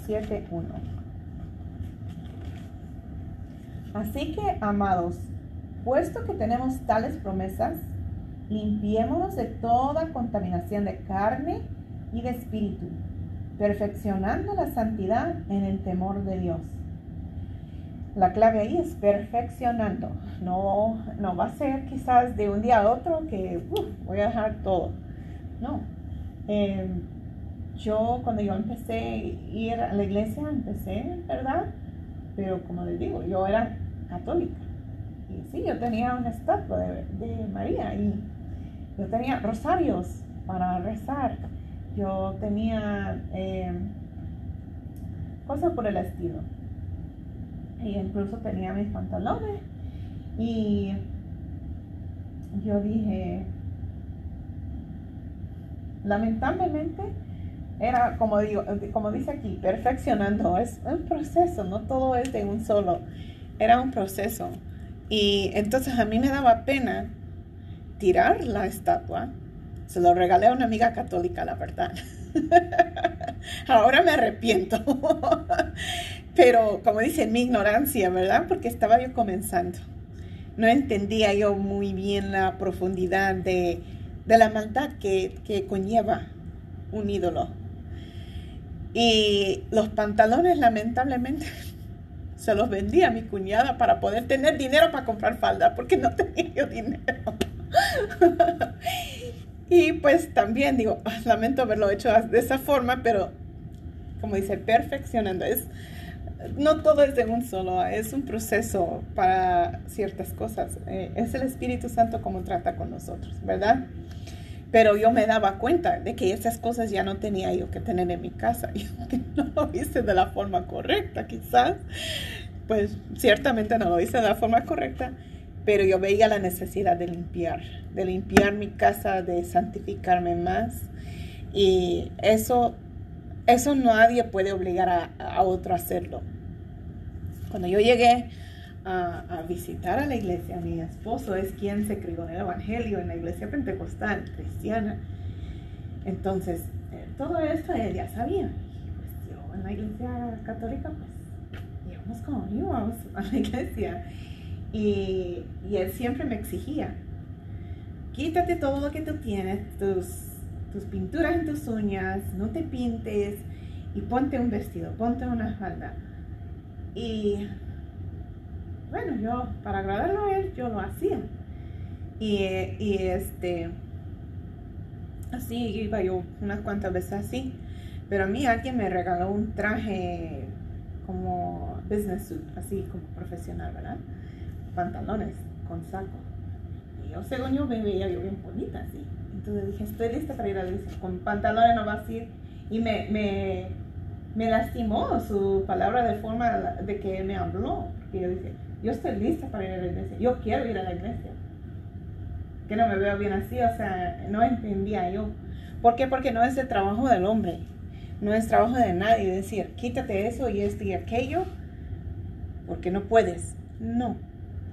7.1. Así que, amados, puesto que tenemos tales promesas, limpiémonos de toda contaminación de carne y de espíritu, perfeccionando la santidad en el temor de Dios. La clave ahí es perfeccionando. No, no va a ser quizás de un día a otro que voy a dejar todo. No. Em, yo cuando yo empecé a ir a la iglesia, empecé, ¿verdad? Pero como les digo, yo era católica. Y sí, yo tenía una estatua de, María y yo tenía rosarios para rezar. Yo tenía eh, cosas por el estilo. Y incluso tenía mis pantalones. Y yo dije, lamentablemente, era como digo, como dice aquí, perfeccionando, es un proceso, no todo es de un solo, era un proceso. Y entonces a mí me daba pena tirar la estatua. Se lo regalé a una amiga católica, la verdad. Ahora me arrepiento. Pero como dice, mi ignorancia, ¿verdad? Porque estaba yo comenzando. No entendía yo muy bien la profundidad de, la maldad que, que conlleva un ídolo. Y los pantalones, lamentablemente, se los vendí a mi cuñada para poder tener dinero para comprar falda, porque no tenía yo dinero. Y pues también digo, lamento haberlo hecho de esa forma, pero como dice, perfeccionando. Es, no todo es de un solo, es un proceso para ciertas cosas. Eh, es el Espíritu Santo como trata con nosotros, ¿verdad? Pero yo me daba cuenta de que esas cosas ya no tenía yo que tener en mi casa. Yo no lo hice de la forma correcta, quizás. Pues ciertamente no lo hice de la forma correcta, pero yo veía la necesidad de limpiar, de limpiar mi casa, de santificarme más. Y eso eso nadie puede obligar a, otro a hacerlo. Cuando yo llegué a, visitar a la iglesia, mi esposo es quien se crió en el Evangelio, en la iglesia pentecostal, cristiana. Entonces, eh, todo esto él ya sabía. Pues yo en la iglesia católica, pues íbamos como íbamos a la iglesia. Y, y él siempre me exigía, quítate todo lo que tú tienes, tus tus pinturas en tus uñas, no te pintes y ponte un vestido, ponte una falda. Y bueno, yo para agradarlo a él, yo lo hacía. Y, y este, así iba yo unas cuantas veces así. Pero a mí alguien me regaló un traje como business suit, así como profesional, ¿verdad? Pantalones con saco. Y yo, según yo, me veía yo bien bonita así. Entonces dije, estoy lista para ir a iglesia. Con pantalones no vas a ir. Y me, me, me lastimó su palabra de forma de que me habló. Porque yo dije, yo estoy lista para ir a la iglesia. Yo quiero ir a la iglesia. Que no me veo bien así. O sea, no entendía yo. ¿Por qué? Porque no es el trabajo del hombre. No es trabajo de nadie decir, quítate eso y esto y aquello. Porque no puedes. No.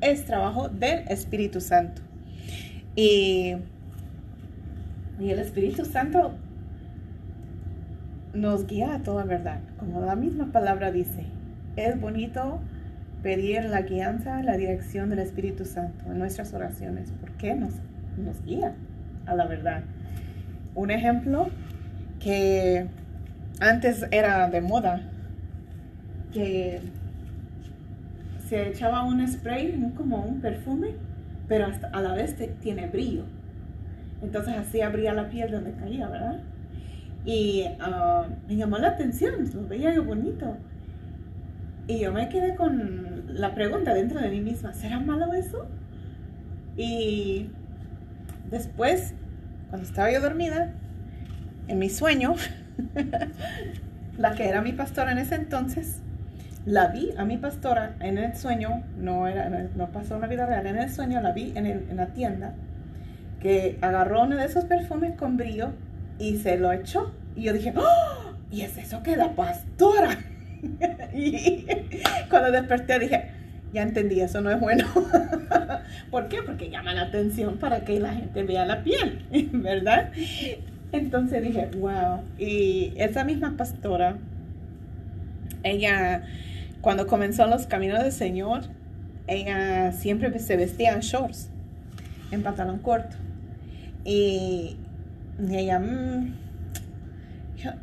Es trabajo del Espíritu Santo. Y y el Espíritu Santo nos guía a toda verdad, como la misma palabra dice. Es bonito pedir la guianza, la dirección del Espíritu Santo en nuestras oraciones, porque nos, nos guía a la verdad. Un ejemplo que antes era de moda, que se echaba un spray, como un perfume, pero hasta a la vez tiene brillo. Entonces así abría la piel donde caía, ¿verdad? Y ah, me llamó la atención, lo veía yo bonito. Y yo me quedé con la pregunta dentro de mí misma, ¿será malo eso? Y después, cuando estaba yo dormida, en mi sueño, la que era mi pastora en ese entonces, la vi a mi pastora en el sueño, no, era, no pasó en la vida real, en el sueño la vi en, en la tienda que agarró uno de esos perfumes con brillo y se lo echó. Y yo dije, ¡Oh! ¿y es eso que la pastora? y cuando desperté dije, ya entendí, eso no es bueno. ¿Por qué? Porque llama la atención para que la gente vea la piel, ¿verdad? Entonces dije, wow. Y esa misma pastora, ella, cuando comenzó los caminos del Señor, ella siempre se vestía en shorts, en pantalón corto. Y, ella, mm,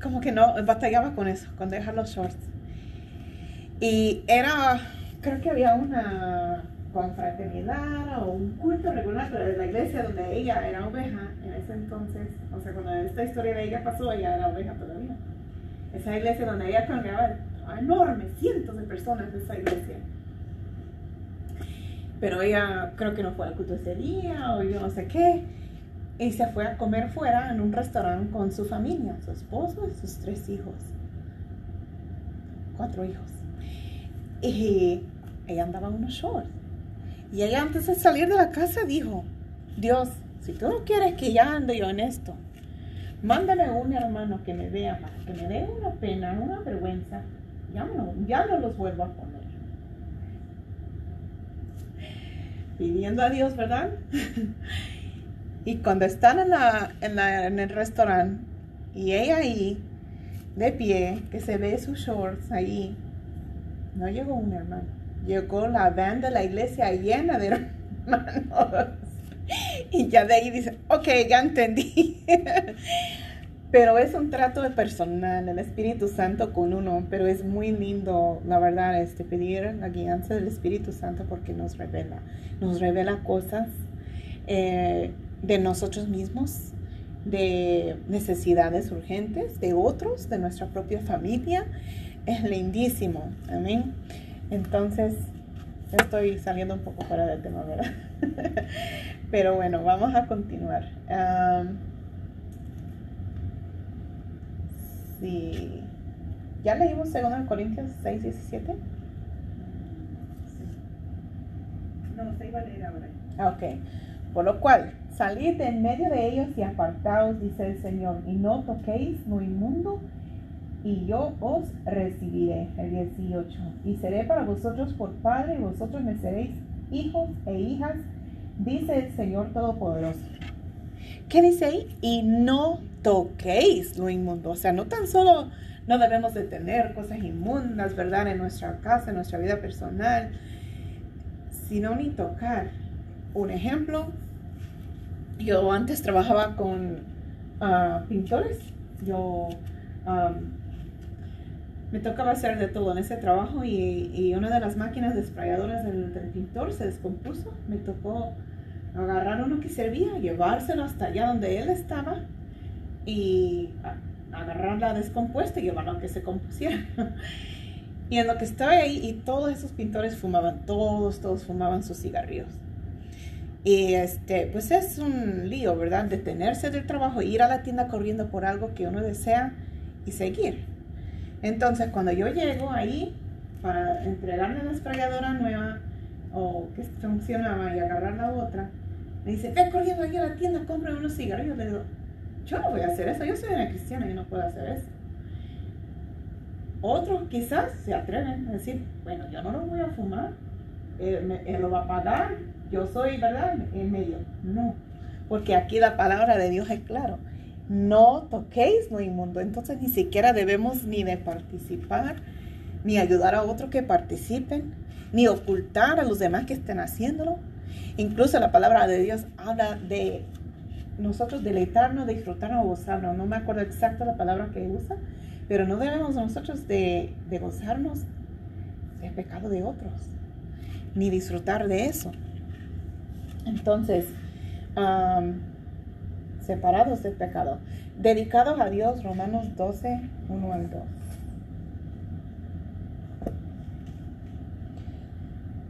como que no, batallaba con eso, con dejar los shorts. Y era, creo que había una confraternidad o un culto regular de la iglesia donde ella era oveja en ese entonces. O sea, cuando esta historia de ella pasó, ella era oveja todavía. Esa iglesia donde ella enorme, cientos de personas de esa iglesia. Pero ella creo que no fue al culto ese día o yo no sé qué y se fue a comer fuera en un restaurante con su familia, su esposo y sus tres hijos. Cuatro hijos. Y ella andaba en unos shorts. Y ella antes de salir de la casa dijo, Dios, si tú no quieres que ya ande yo en esto, mándame un hermano que me vea para que me dé una pena, una vergüenza, ya no, ya no los vuelvo a poner. Pidiendo a Dios, ¿verdad? Y cuando están en, la, en, la, en el restaurante y ella ahí, de pie, que se ve sus shorts ahí, no llegó un hermano, llegó la van de la iglesia llena de hermanos. Y ya de ahí dice, ok, ya entendí. Pero es un trato personal, el Espíritu Santo con uno, pero es muy lindo, la verdad, este, pedir la guianza del Espíritu Santo porque nos revela, nos revela cosas. Eh, de nosotros mismos de necesidades urgentes de otros, de nuestra propia familia. Es lindísimo. Amén. Entonces, estoy saliendo un poco fuera del tema, ¿verdad? Pero bueno, vamos a continuar. Sí. ¿Ya leímos 2 Corintios 6, 17? No, se iba a leer ahora. Ah, ok. Por lo cual, salid en medio de ellos y apartaos, dice el Señor, y no toquéis lo inmundo, y yo os recibiré. El 18. Y seré para vosotros por Padre, y vosotros me seréis hijos e hijas, dice el Señor Todopoderoso. ¿Qué dice ahí? Y no toquéis lo inmundo. O sea, no tan solo no debemos de tener cosas inmundas, ¿verdad? En nuestra casa, en nuestra vida personal, sino ni tocar. Un ejemplo, yo antes trabajaba con ah, pintores. Yo me tocaba hacer de todo en ese trabajo y, una de las máquinas desprayadoras del, pintor se descompuso. Me tocó agarrar uno que servía, llevárselo hasta allá donde él estaba y agarrar la descompuesta y llevarlo a que se compusiera. y en lo que estaba ahí, y todos esos pintores fumaban, todos, todos fumaban sus cigarrillos. Y este, pues es un lío, ¿verdad? Detenerse del trabajo, ir a la tienda corriendo por algo que uno desea y seguir. Entonces, cuando yo llego ahí para entregarle la esprayadora nueva o que funcionaba y agarrar la otra, me dice, ve corriendo aquí a la tienda, compra unos cigarrillos. Le digo, yo no voy a hacer eso, yo soy una cristiana y no puedo hacer eso. Otros quizás se atreven a decir, bueno, yo no lo voy a fumar, él, lo va a pagar, yo soy, ¿verdad?, en medio. No, porque aquí la palabra de Dios es claro. No toquéis lo inmundo. Entonces ni siquiera debemos ni de participar, ni ayudar a otros que participen, ni ocultar a los demás que estén haciéndolo. Incluso la palabra de Dios habla de nosotros deleitarnos, disfrutarnos, gozarnos. No me acuerdo exacta la palabra que usa, pero no debemos nosotros de, gozarnos del pecado de otros, ni disfrutar de eso. Entonces, separados del pecado, dedicados a Dios, Romanos 12, 1 al 2.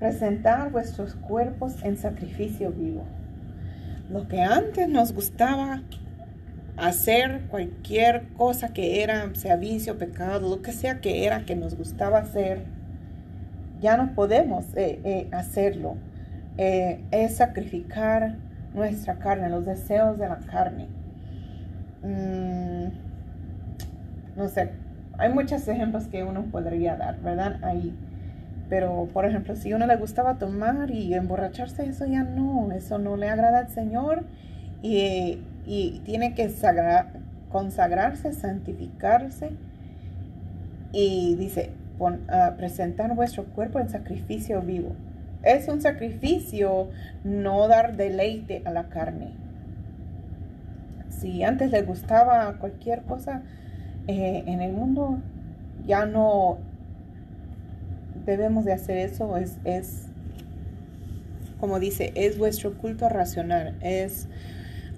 presentar vuestros cuerpos en sacrificio vivo. Lo que antes nos gustaba hacer cualquier cosa que era, sea vicio, pecado, lo que sea que era que nos gustaba hacer, ya no podemos eh, eh, hacerlo. Eh, es sacrificar nuestra carne, los deseos de la carne. Mm, no sé, hay muchos ejemplos que uno podría dar, ¿verdad? Ahí. Pero, por ejemplo, si uno le gustaba tomar y emborracharse, eso ya no, eso no le agrada al Señor y, tiene que consagrarse, santificarse. Y dice, ah, presentar vuestro cuerpo en sacrificio vivo. Es un sacrificio no dar deleite a la carne. Si antes le gustaba cualquier cosa eh, en el mundo, ya no debemos de hacer eso, es, es, como dice, es vuestro culto racional, es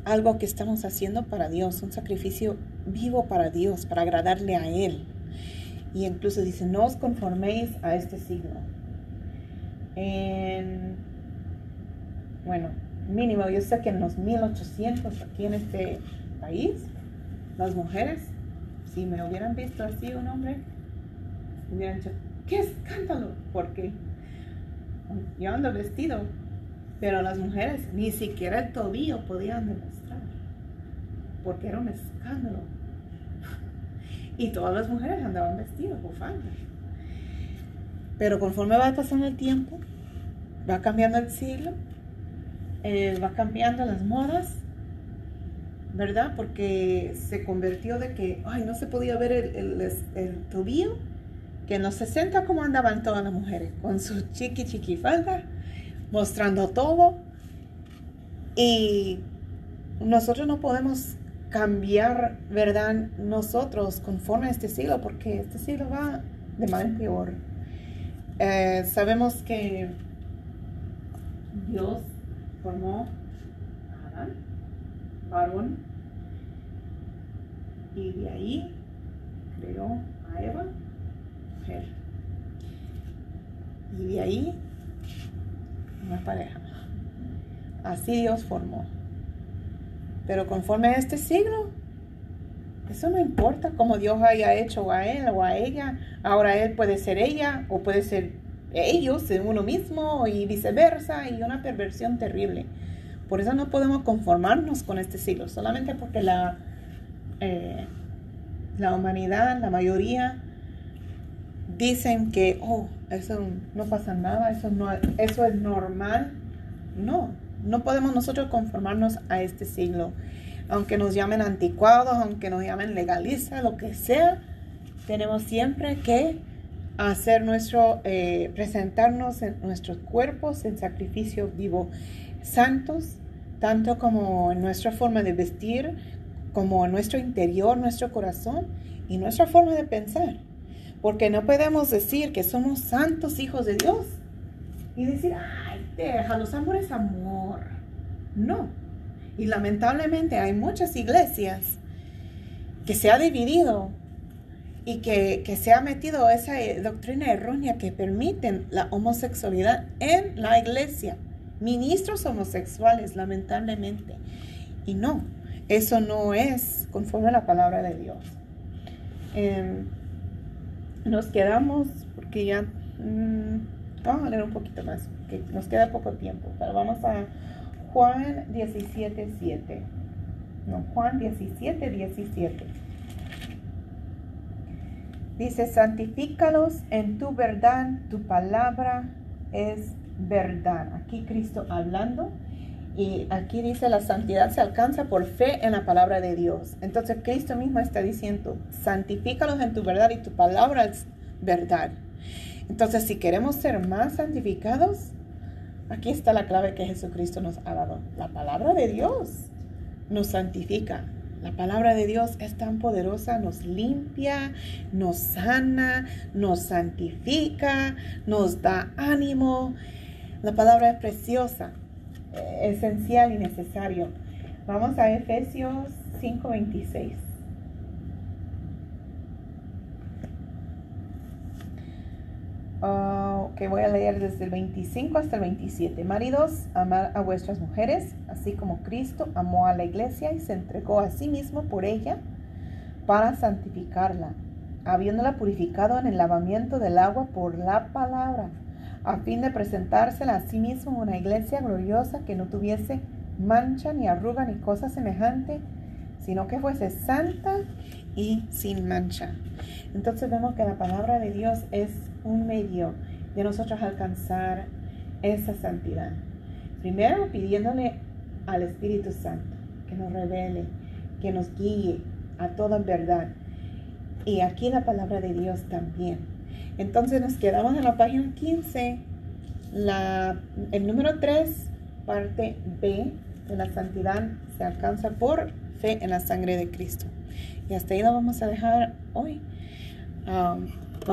algo que estamos haciendo para Dios, un sacrificio vivo para Dios, para agradarle a Él. Y incluso dice, no os conforméis a este signo. En, bueno, mínimo, yo sé que en los 1800 aquí en este país, las mujeres, si me hubieran visto así un hombre, hubieran dicho, ¡Qué escándalo! Porque yo ando vestido, pero las mujeres ni siquiera el tobillo podían demostrar, porque era un escándalo. Y todas las mujeres andaban vestidas, bufandas. Pero conforme va pasando el tiempo, va cambiando el siglo, eh, va cambiando las modas, ¿verdad? Porque se convirtió de que, ay, no se podía ver el, el, el tobillo, que en los 60 como andaban todas las mujeres, con su chiqui chiqui falda, mostrando todo. Y nosotros no podemos cambiar, ¿verdad? Nosotros conforme a este siglo, porque este siglo va de mal en peor. Eh, sabemos que Dios formó a Adán, varón, y de ahí creó a Eva, Y de ahí una pareja. Así Dios formó. Pero conforme a este siglo, eso no importa cómo Dios haya hecho a él o a ella. Ahora él puede ser ella o puede ser ellos, uno mismo y viceversa, y una perversión terrible. Por eso no podemos conformarnos con este siglo, solamente porque la, eh, la humanidad, la mayoría, dicen que, oh, eso no pasa nada, eso, no, eso es normal. No, no podemos nosotros conformarnos a este siglo. Aunque nos llamen anticuados, aunque nos llamen legalistas, lo que sea, tenemos siempre que hacer nuestro, eh, presentarnos en nuestros cuerpos en sacrificio vivo, santos, tanto como en nuestra forma de vestir, como en nuestro interior, nuestro corazón y nuestra forma de pensar. Porque no podemos decir que somos santos hijos de Dios y decir, ay, deja, los amores amor. No. Y lamentablemente hay muchas iglesias que se ha dividido y que, se ha metido esa eh, doctrina errónea que permiten la homosexualidad en la iglesia. Ministros homosexuales, lamentablemente. Y no, eso no es conforme a la palabra de Dios. Em, nos quedamos, porque ya mm, vamos a leer un poquito más, que nos queda poco tiempo, pero vamos a Juan 17, 7. No, Juan 17, 17. Dice, santifícalos en tu verdad, tu palabra es verdad. Aquí Cristo hablando. Y aquí dice, la santidad se alcanza por fe en la palabra de Dios. Entonces Cristo mismo está diciendo, santifícalos en tu verdad y tu palabra es verdad. Entonces si queremos ser más santificados, aquí está la clave que Jesucristo nos ha dado. La palabra de Dios nos santifica. La palabra de Dios es tan poderosa, nos limpia, nos sana, nos santifica, nos da ánimo. La palabra es preciosa, esencial y necesario. Vamos a Efesios 5:26. que voy a leer desde el 25 hasta el 27. Maridos, amad a vuestras mujeres, así como Cristo amó a la iglesia y se entregó a sí mismo por ella para santificarla, habiéndola purificado en el lavamiento del agua por la palabra, a fin de presentársela a sí mismo una iglesia gloriosa que no tuviese mancha ni arruga ni cosa semejante, sino que fuese santa y sin mancha. Entonces vemos que la palabra de Dios es un medio de nosotros alcanzar esa santidad. Primero pidiéndole al Espíritu Santo que nos revele, que nos guíe a toda verdad. Y aquí la palabra de Dios también. Entonces nos quedamos en la página 15, la, el número 3, parte B de la santidad se alcanza por fe en la sangre de Cristo. Y hasta ahí lo vamos a dejar hoy. Um,